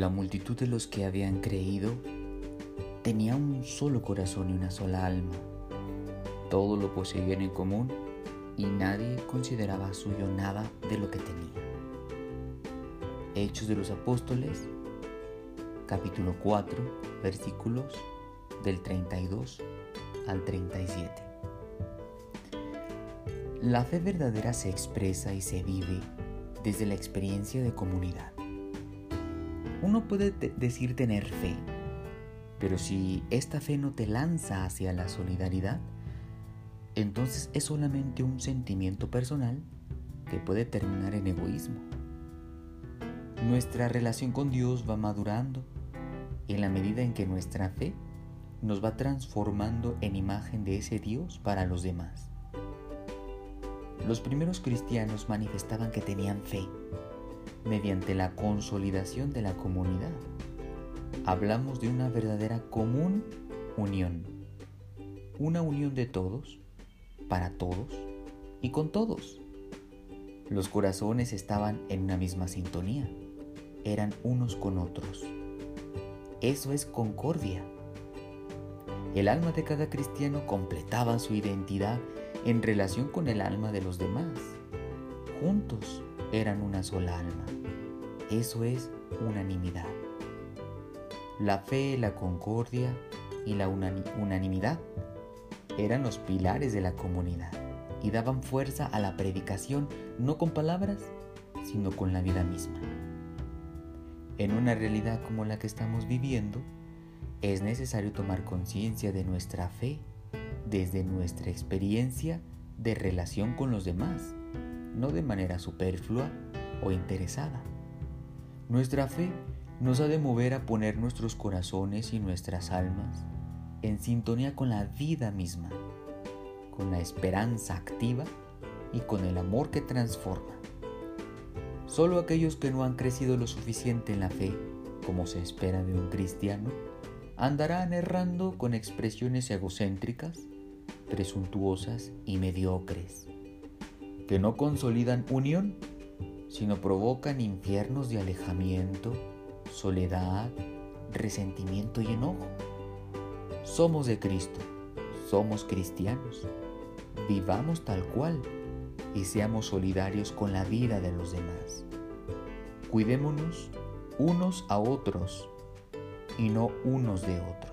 La multitud de los que habían creído tenía un solo corazón y una sola alma. Todo lo poseían en común y nadie consideraba suyo nada de lo que tenía. Hechos de los Apóstoles, capítulo 4, versículos del 32 al 37. La fe verdadera se expresa y se vive desde la experiencia de comunidad. Uno puede decir tener fe, pero si esta fe no te lanza hacia la solidaridad, entonces es solamente un sentimiento personal que puede terminar en egoísmo. Nuestra relación con Dios va madurando en la medida en que nuestra fe nos va transformando en imagen de ese Dios para los demás. Los primeros cristianos manifestaban que tenían fe mediante la consolidación de la comunidad. Hablamos de una verdadera común unión, una unión de todos, para todos y con todos. Los corazones estaban en una misma sintonía, eran unos con otros. Eso es concordia. El alma de cada cristiano completaba su identidad en relación con el alma de los demás. Juntos eran una sola alma. Eso es unanimidad. La fe, la concordia y la unanimidad eran los pilares de la comunidad y daban fuerza a la predicación no con palabras, sino con la vida misma. En una realidad como la que estamos viviendo, es necesario tomar conciencia de nuestra fe desde nuestra experiencia de relación con los demás, no de manera superflua o interesada. Nuestra fe nos ha de mover a poner nuestros corazones y nuestras almas en sintonía con la vida misma, con la esperanza activa y con el amor que transforma. Solo aquellos que no han crecido lo suficiente en la fe, como se espera de un cristiano, andarán errando con expresiones egocéntricas, presuntuosas y mediocres, que no consolidan unión, sino provocan infiernos de alejamiento, soledad, resentimiento y enojo. Somos de Cristo, somos cristianos, vivamos tal cual y seamos solidarios con la vida de los demás. Cuidémonos unos a otros y no unos de otros.